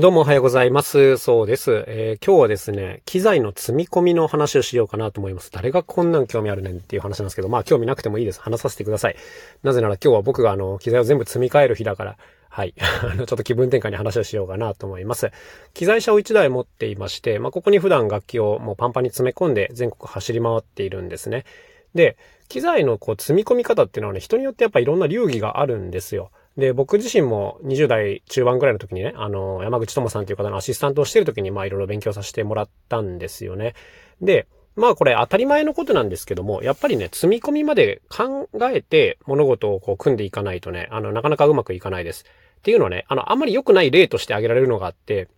どうもおはようございます。そうです。えー、今日はですね、機材の積み込みの話をしようかなと思います。誰がこんなん興味あるねんっていう話なんですけど、まあ興味なくてもいいです。話させてください。なぜなら今日は僕があの、機材を全部積み替える日だから、はい。あの、ちょっと気分転換に話をしようかなと思います。機材車を1台持っていまして、まあここに普段楽器をもうパンパンに詰め込んで全国走り回っているんですね。で、機材のこう積み込み方っていうのはね、人によってやっぱいろんな流儀があるんですよ。で、僕自身も20代中盤ぐらいの時にね、あの、山口智さんという方のアシスタントをしてる時に、まあいろいろ勉強させてもらったんですよね。で、まあこれ当たり前のことなんですけども、やっぱりね、積み込みまで考えて物事をこう組んでいかないとね、あの、なかなかうまくいかないです。っていうのはね、あの、あんまり良くない例として挙げられるのがあって、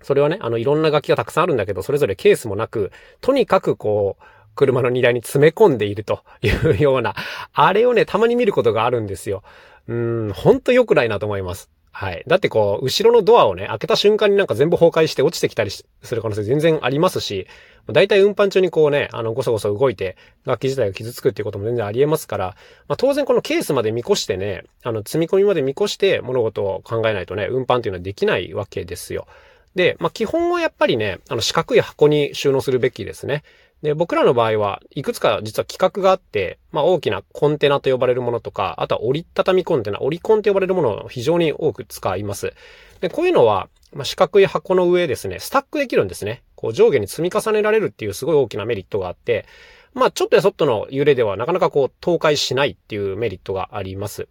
それはね、あの、いろんな楽器がたくさんあるんだけど、それぞれケースもなく、とにかくこう、車の荷台に詰め込んでいるというような、あれをね、たまに見ることがあるんですよ。うん、ほんと良くないなと思います。はい。だってこう、後ろのドアをね、開けた瞬間になんか全部崩壊して落ちてきたりする可能性全然ありますし、だいたい運搬中にこうね、あの、ごそごそ動いて、楽器自体が傷つくっていうことも全然あり得ますから、まあ当然このケースまで見越してね、あの、積み込みまで見越して物事を考えないとね、運搬っていうのはできないわけですよ。で、まあ基本はやっぱりね、あの、四角い箱に収納するべきですね。で、僕らの場合はいくつか実は企画があって、まあ大きなコンテナと呼ばれるものとか、あとは折りたたみコンテナ、折りコンと呼ばれるものを非常に多く使います。で、こういうのは、まあ、四角い箱の上ですね、スタックできるんですね。こう上下に積み重ねられるっていうすごい大きなメリットがあって、まあちょっとやそっとの揺れではなかなかこう倒壊しないっていうメリットがあります。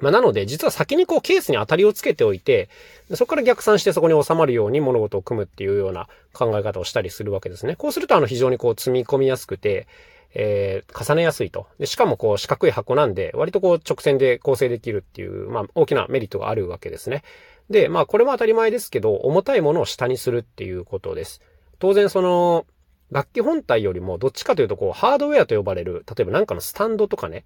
まあ、なので、実は先にこうケースに当たりをつけておいて、そこから逆算してそこに収まるように物事を組むっていうような考え方をしたりするわけですね。こうするとあの非常にこう積み込みやすくて、えー、重ねやすいと。で、しかもこう四角い箱なんで、割とこう直線で構成できるっていう、まあ大きなメリットがあるわけですね。で、まあこれも当たり前ですけど、重たいものを下にするっていうことです。当然その、楽器本体よりもどっちかというとこうハードウェアと呼ばれる、例えばなんかのスタンドとかね、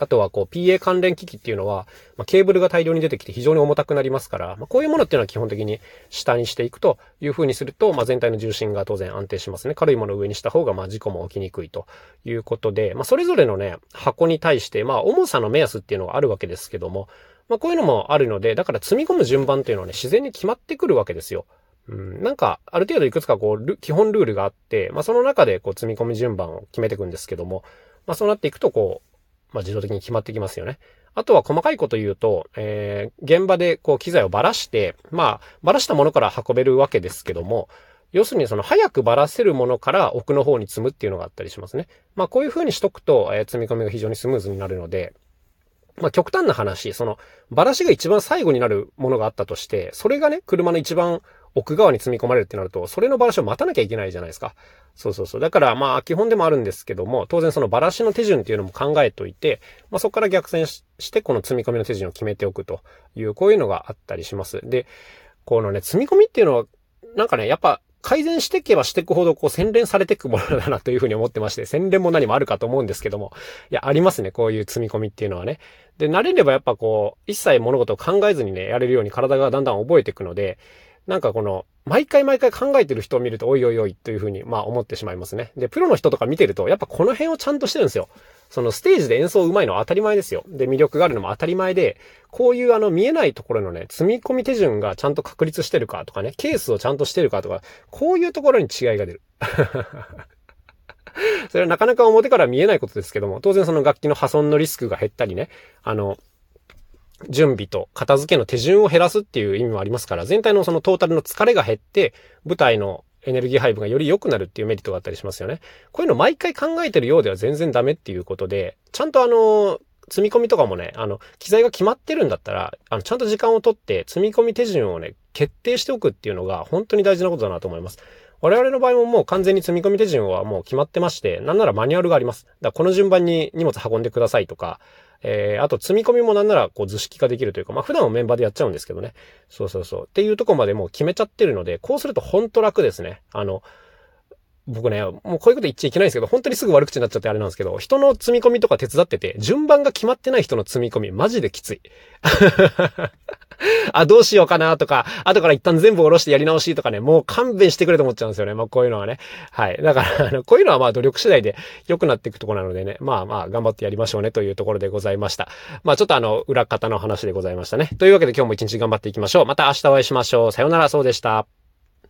あとはこう PA 関連機器っていうのは、まあ、ケーブルが大量に出てきて非常に重たくなりますから、まあ、こういうものっていうのは基本的に下にしていくという風にすると、まあ、全体の重心が当然安定しますね。軽いものを上にした方が、まあ、事故も起きにくいということで、まあ、それぞれのね、箱に対して、まあ、重さの目安っていうのがあるわけですけども、まあ、こういうのもあるので、だから積み込む順番っていうのはね、自然に決まってくるわけですよ。うん、なんか、ある程度いくつかこう、基本ルールがあって、まあ、その中でこう、積み込み順番を決めていくんですけども、まあ、そうなっていくとこう、まあ、自動的に決まってきますよね。あとは細かいこと言うと、えー、現場でこう機材をばらして、まあ、ばらしたものから運べるわけですけども、要するにその早くばらせるものから奥の方に積むっていうのがあったりしますね。まあこういう風にしとくと、えー、積み込みが非常にスムーズになるので、まあ極端な話、その、ばらしが一番最後になるものがあったとして、それがね、車の一番奥側に積み込まれるってなると、それのバラシを待たなきゃいけないじゃないですか。そうそうそう。だからまあ基本でもあるんですけども、当然そのバラシの手順っていうのも考えておいて、まあそこから逆転してこの積み込みの手順を決めておくという、こういうのがあったりします。で、このね、積み込みっていうのは、なんかね、やっぱ改善していけばしていくほど、こう、洗練されていくものだなというふうに思ってまして、洗練も何もあるかと思うんですけども、いや、ありますね、こういう積み込みっていうのはね。で、慣れればやっぱこう、一切物事を考えずにね、やれるように体がだんだん覚えていくので、なんかこの、毎回毎回考えてる人を見ると、おいおいおいというふうに、まあ思ってしまいますね。で、プロの人とか見てると、やっぱこの辺をちゃんとしてるんですよ。そのステージで演奏上手いのは当たり前ですよ。で、魅力があるのも当たり前で、こういうあの見えないところのね、積み込み手順がちゃんと確立してるかとかね、ケースをちゃんとしてるかとか、こういうところに違いが出る。それはなかなか表から見えないことですけども、当然その楽器の破損のリスクが減ったりね、あの、準備と片付けの手順を減らすっていう意味もありますから、全体のそのトータルの疲れが減って、舞台のエネルギー配分がより良くなるっていうメリットがあったりしますよね。こういうの毎回考えてるようでは全然ダメっていうことで、ちゃんとあの、積み込みとかもね、あの、機材が決まってるんだったら、あの、ちゃんと時間をとって積み込み手順をね、決定しておくっていうのが本当に大事なことだなと思います。我々の場合ももう完全に積み込み手順はもう決まってまして、なんならマニュアルがあります。だからこの順番に荷物運んでくださいとか、えー、あと積み込みもなんならこう図式化できるというか、まあ普段はメンバーでやっちゃうんですけどね。そうそうそう。っていうとこまでもう決めちゃってるので、こうするとほんと楽ですね。あの、僕ね、もうこういうこと言っちゃいけないんですけど、本当にすぐ悪口になっちゃってあれなんですけど、人の積み込みとか手伝ってて、順番が決まってない人の積み込み、マジできつい。あ、どうしようかなとか、後から一旦全部下ろしてやり直しとかね、もう勘弁してくれと思っちゃうんですよね。まあこういうのはね。はい。だから、あの、こういうのはまあ努力次第で良くなっていくとこなのでね、まあまあ頑張ってやりましょうねというところでございました。まあちょっとあの、裏方の話でございましたね。というわけで今日も一日頑張っていきましょう。また明日お会いしましょう。さようなら、そうでした。